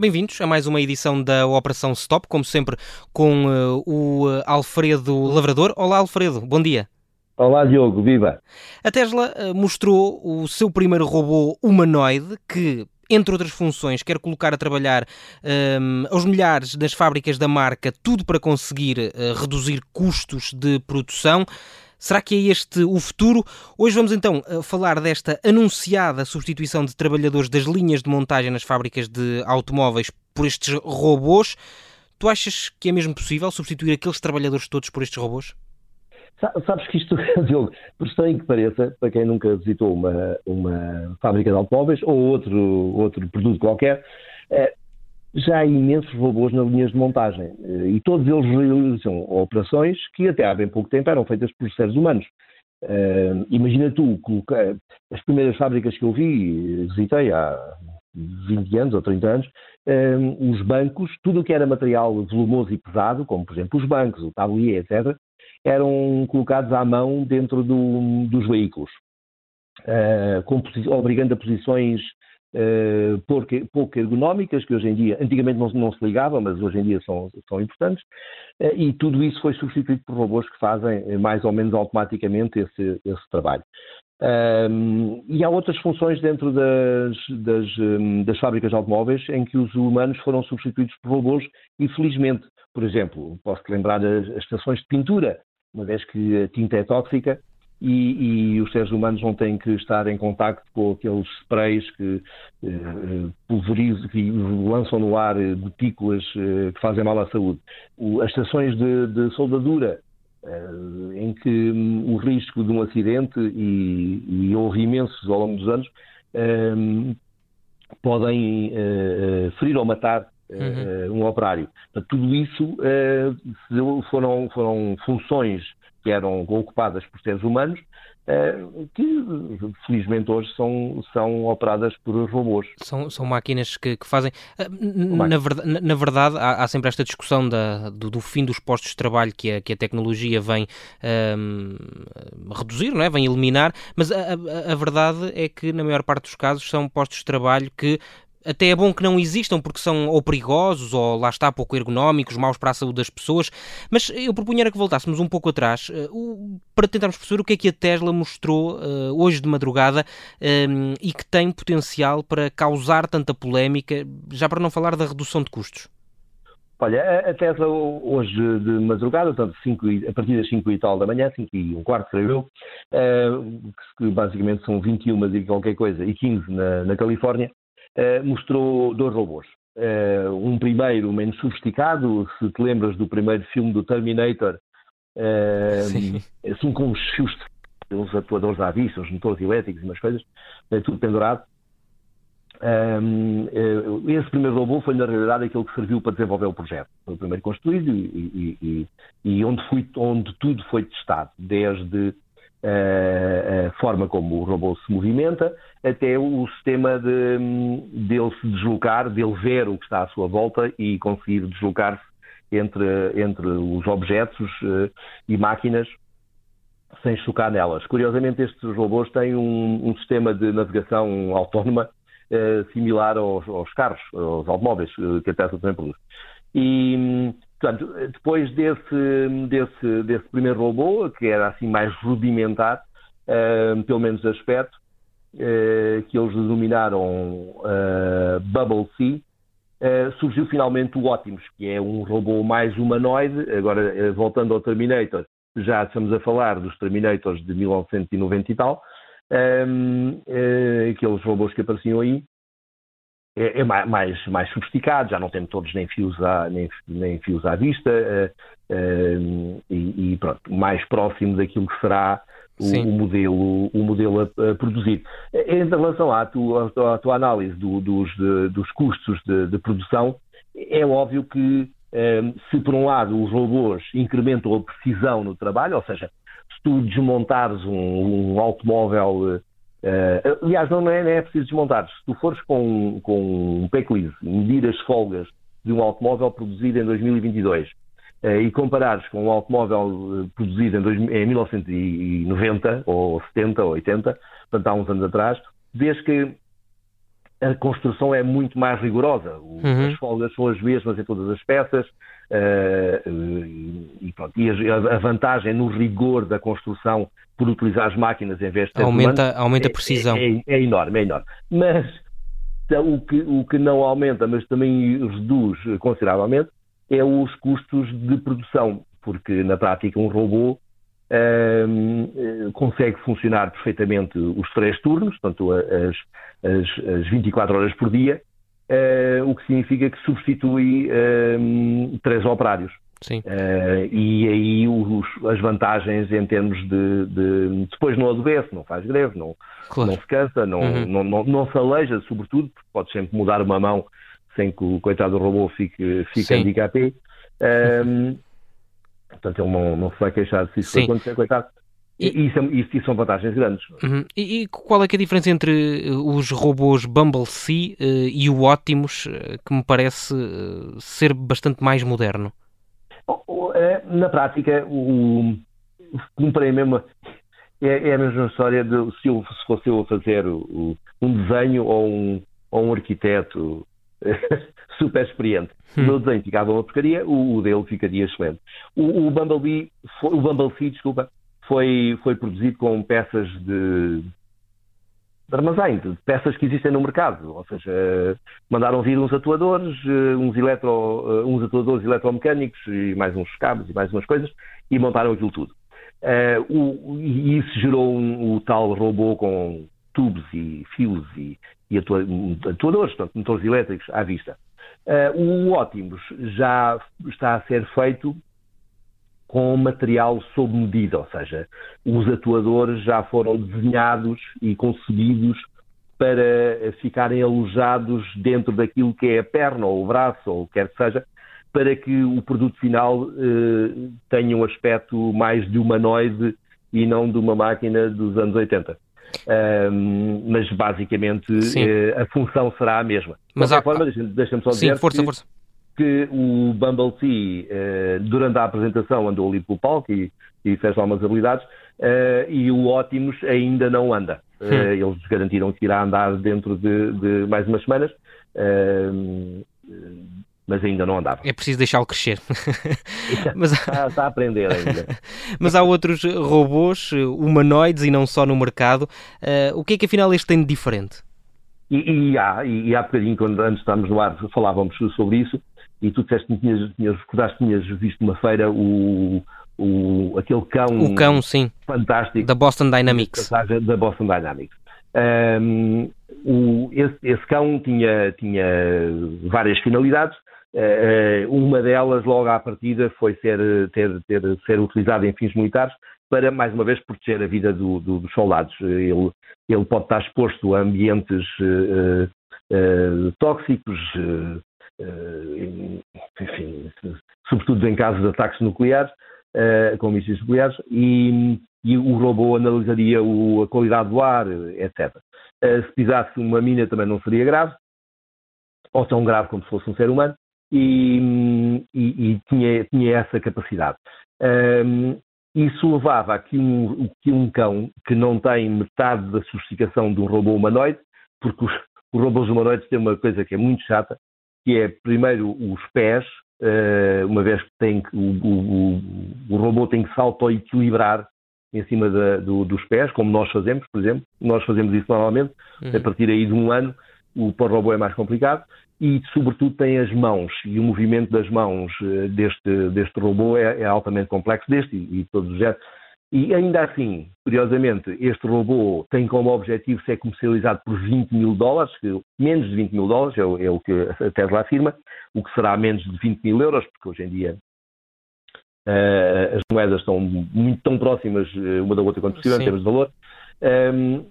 Bem-vindos a mais uma edição da Operação Stop, como sempre com uh, o Alfredo Lavrador. Olá, Alfredo, bom dia. Olá, Diogo, viva! A Tesla uh, mostrou o seu primeiro robô humanoide que entre outras funções, quer colocar a trabalhar um, aos milhares das fábricas da marca, tudo para conseguir uh, reduzir custos de produção. Será que é este o futuro? Hoje vamos então eh, falar desta anunciada substituição de trabalhadores das linhas de montagem nas fábricas de automóveis por estes robôs. Tu achas que é mesmo possível substituir aqueles trabalhadores todos por estes robôs? Sabes que isto, Diogo, por estranho que pareça, para quem nunca visitou uma, uma fábrica de automóveis ou outro, outro produto qualquer, é, já há imensos robôs nas linhas de montagem eh, e todos eles realizam operações que até há bem pouco tempo eram feitas por seres humanos. Uh, imagina tu, as primeiras fábricas que eu vi, visitei há 20 anos ou 30 anos, uh, os bancos, tudo o que era material volumoso e pesado, como por exemplo os bancos, o tablier, etc., eram colocados à mão dentro do, dos veículos, uh, obrigando a posições uh, pouco, pouco, ergonómicas, que hoje em dia, antigamente não, não se ligavam, mas hoje em dia são, são importantes, uh, e tudo isso foi substituído por robôs que fazem mais ou menos automaticamente esse, esse trabalho. Um, e há outras funções dentro das, das, um, das, fábricas de automóveis em que os humanos foram substituídos por robôs, infelizmente. Por exemplo, posso-te lembrar as, as estações de pintura uma vez que a tinta é tóxica e, e, os seres humanos não têm que estar em contacto com aqueles sprays que eh, pulverizam, que lançam no ar gotículas eh, que fazem mal à saúde. O, as estações de, de soldadura, eh, em que um, o risco de um acidente, e, e houve imensos ao longo dos anos, eh, podem eh, eh, ferir ou matar uhum. um operário. Portanto, tudo isso uh, foram, foram funções que eram ocupadas por seres humanos, uh, que felizmente hoje são, são operadas por robôs. São, são máquinas que, que fazem. Na, verdade, na verdade há, há, sempre esta discussão da, do, do, fim dos postos de trabalho que a, que a tecnologia vem um, reduzir, não é? vem eliminar, mas a, a, a verdade é que, na maior parte dos casos, são postos de trabalho que até é bom que não existam porque são ou perigosos ou lá está pouco ergonómicos, maus para a saúde das pessoas, mas eu propunha que voltássemos um pouco atrás uh, para tentarmos perceber o que é que a Tesla mostrou uh, hoje de madrugada um, e que tem potencial para causar tanta polémica, já para não falar da redução de custos. Olha, a Tesla hoje de madrugada, portanto, cinco, a partir das 5 e tal da manhã, 5 e um quarto, creio eu, uh, que basicamente são 21 e qualquer coisa, e 15 na, na Califórnia, eh, mostrou dois robôs. Uh, um primeiro menos sofisticado, se te lembras do primeiro filme do Terminator, assim com os fios de uns atuadores à vista, uns motores elétricos e umas coisas, tudo pendurado. Um, esse primeiro robô foi, na realidade, aquele que serviu para desenvolver o projeto. Foi o primeiro construído e, e, e, e onde, fui, onde tudo foi testado, desde a forma como o robô se movimenta, até o sistema de, dele se deslocar, dele ver o que está à sua volta e conseguir deslocar-se entre, entre os objetos uh, e máquinas sem chocar nelas. Curiosamente, estes robôs têm um, um sistema de navegação autónoma uh, similar aos, aos, carros, aos automóveis que a Tesla também produz. E, Portanto, depois desse, desse, desse primeiro robô, que era assim mais rudimentar, uh, pelo menos aspecto, uh, que eles denominaram uh, Bubble Sea, surgiu finalmente o Optimus, que é um robô mais humanoide. Agora, voltando ao Terminator, já estamos a falar dos Terminators de 1990 e tal, um, aqueles robôs que apareciam aí, é, é mais, mais sofisticado, já não tem todos nem fios à, nem, nem fios à vista uh, uh, e, e, pronto, mais próximo daquilo que será o, o modelo, o modelo a, a, produzir. Em relação à tua, à tua análise do, dos, de, dos custos de, de, produção, é óbvio que um, se por um lado os robôs incrementam a precisão no trabalho, ou seja, se tu desmontares um, um automóvel Uh, aliás, não é, não é preciso desmontar. Se tu fores com, com um peclis, medir as folgas de um automóvel produzido em 2022 uh, eh, e comparares com um automóvel eh, produzido em, dois, em 1990 ou 70 ou 80, portanto há uns anos atrás, vês que a construção é muito mais rigorosa. Uhum. As folgas são as mesmas em todas as peças. Uh, e, pronto, e a, a, vantagem no rigor da construção por utilizar as máquinas em vez de aumenta, aumenta a precisão. É, é, é, enorme, é enorme. Mas o que, o que não aumenta, mas também reduz consideravelmente, é os custos de produção, porque na prática um robô uh, consegue funcionar perfeitamente os três turnos, portanto as, as, as 24 horas por dia, uh, o que significa que substitui uh, três operários. Sim. Uh, e aí os, as vantagens em termos de, de, Depois não adoece, não faz greve, não, claro. não se cansa, não, uhum. não, não, não, se aleija, sobretudo, porque pode sempre mudar uma mão sem que o coitado do robô fique, fique handicapé. Um, portanto, ele não, não se vai queixar se isso acontecer, coitado. E, isso, isso, isso, são vantagens grandes. Uhum. E, e, qual é, é a diferença entre eh, os robôs Bumble Sea uh, e o Optimus, uh, que me parece uh, ser bastante mais moderno? É, na prática, o, comprei mesmo. É, é, a mesma história de se, eu, se fosse eu a fazer o, um desenho ou um, ou um arquiteto super experiente. Hum. O meu desenho ficava uma porcaria, o, o dele ficaria excelente. O, o Bumblebee, foi, o Bumblebee, desculpa, foi, foi produzido com peças de, de armazém, de peças que existem no mercado. Ou seja, mandaram vir uns atuadores, eh, uns, eletro, eh, uns atuadores eletromecânicos e mais uns cabos e mais umas coisas e montaram aquilo tudo. Uh, o, e isso gerou um, o tal robô com tubos e fios e, e atuadores, portanto, motores elétricos à vista. Uh, o Optimus já está a ser feito com material sob medida, ou seja, os atuadores já foram desenhados e concebidos para ficarem alojados dentro daquilo que é a perna ou o braço ou o que quer que seja, para que o produto final eh, tenha um aspecto mais de humanoide e não de uma máquina dos anos 80. Um, mas basicamente uh, a função será a mesma. Mas de qualquer há... forma, deixa-me só dizer. Sim, força, que, força que o Bumble Tea, eh, durante a apresentação, andou ali pelo palco e, e fez algumas habilidades, eh, e o Ótimos ainda não anda. Hum. Eles garantiram que irá andar dentro de, de mais umas semanas mas ainda não andava. É preciso deixá-lo crescer. mas... está, está, a aprender ainda. mas há outros robôs humanoides e não só no mercado. Uh, o que é que afinal este tem de diferente? E, e há, e há bocadinho, quando antes estávamos no ar, falávamos sobre isso, e tu disseste que tinhas, tinhas, recordaste que tinhas visto numa feira o, o, aquele cão, o cão sim, fantástico da Boston Dynamics. Da Boston Dynamics. Um, o, esse, esse, cão tinha, tinha várias finalidades. Uh, uma delas, logo à partida, foi ser, ter, ter, ser utilizada em fins militares para, mais uma vez, proteger a vida do, do, dos soldados. Ele, ele pode estar exposto a ambientes uh, uh, tóxicos, uh, enfim, sobretudo em casos de ataques nucleares, com mísseis nucleares, e, e, o robô analisaria o, a qualidade do ar, etc. se pisasse uma mina também não seria grave, ou tão grave como se fosse um ser humano, e, e, e tinha, tinha, essa capacidade. Um, isso levava a que um, que um cão que não tem metade da sofisticação de um robô humanoide, porque os, os robôs humanoides têm uma coisa que é muito chata, que é primeiro os pés, uh, uma vez que tem o, o, o, robô tem que se auto-equilibrar em cima da, do, dos pés, como nós fazemos, por exemplo. Nós fazemos isso normalmente, uhum. a partir aí de um ano, o para o robô é mais complicado e, sobretudo, tem as mãos e o movimento das mãos eh, deste, deste robô é, é altamente complexo, deste e, e todos os gestos. E ainda assim, curiosamente, este robô tem como objetivo ser comercializado por 20 mil dólares, que, menos de 20 mil dólares, é o, é o, que a Tesla afirma, o que será menos de 20 mil euros, porque hoje em dia uh, as moedas estão muito tão próximas uma da outra quanto possível em termos de valor. Um,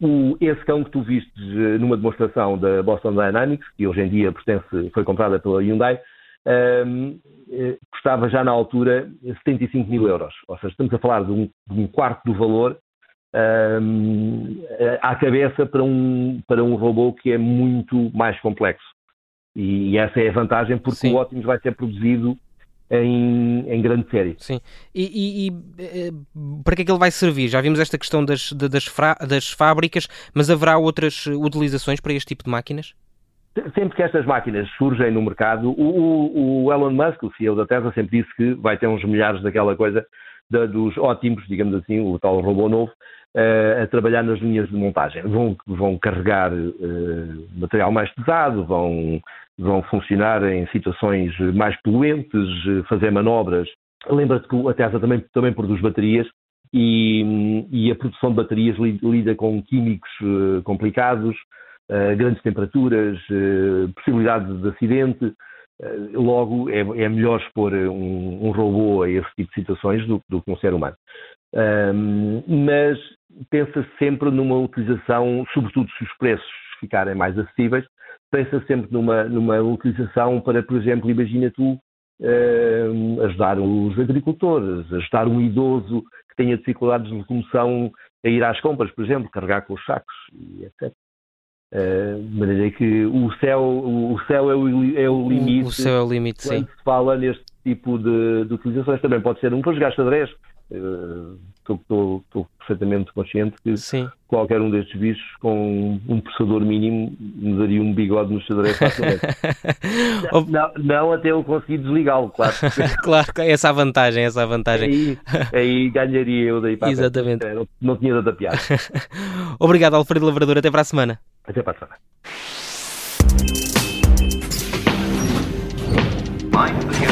o, esse cão que tu vistes eh, numa demonstração da Boston Dynamics, que hoje em dia pertence, foi comprada pela Hyundai, um, eh, custava já na altura 75 mil euros. Ou seja, estamos a falar de um, de um quarto do valor um, à cabeça para um, para um robô que é muito mais complexo. E, essa é a vantagem, porque Sim. o Optimus vai ser produzido em, em grande série. Sim. E, e, e, eh, para que é que ele vai servir? Já vimos esta questão das, das, das fábricas, mas haverá outras utilizações para este tipo de máquinas? Sempre que estas máquinas surgem no mercado, o, o Elon Musk, o CEO da Tesla, sempre disse que vai ter uns milhares daquela coisa da, dos ótimos, digamos assim, o tal robô novo, uh, a trabalhar nas linhas de montagem. Vão, vão carregar uh, material mais pesado, vão, vão funcionar em situações mais poluentes, fazer manobras. Lembra-te que a Tesla também, também produz baterias e, e, a produção de baterias lida com químicos complicados, grandes temperaturas, possibilidades de acidente. logo, é, é, melhor expor um, um, robô a esse tipo de situações do, do que um ser humano. Um, mas pensa sempre numa utilização, sobretudo se os preços ficarem mais acessíveis, pensa sempre numa, numa utilização para, por exemplo, imagina tu uh, ajudar os agricultores, ajudar um idoso que tenha dificuldades de locomoção a ir às compras, por exemplo, carregar com os sacos etc. De maneira que o céu, o céu é o, é o limite. O céu é o limite, quando sim. se fala neste tipo de, de utilizações. Também pode ser um para jogar xadrez, estou, perfeitamente consciente que Sim. qualquer um destes bichos com um processador mínimo me daria um bigode no xadrez facilmente. não, não, até eu conseguir desligá-lo, claro. claro, essa é a vantagem, essa é a vantagem. Aí, aí ganharia eu daí para Exatamente. Não, não tinha tanta piada. Obrigado, Alfredo Lavrador. Até para a semana. Até para a semana. Mind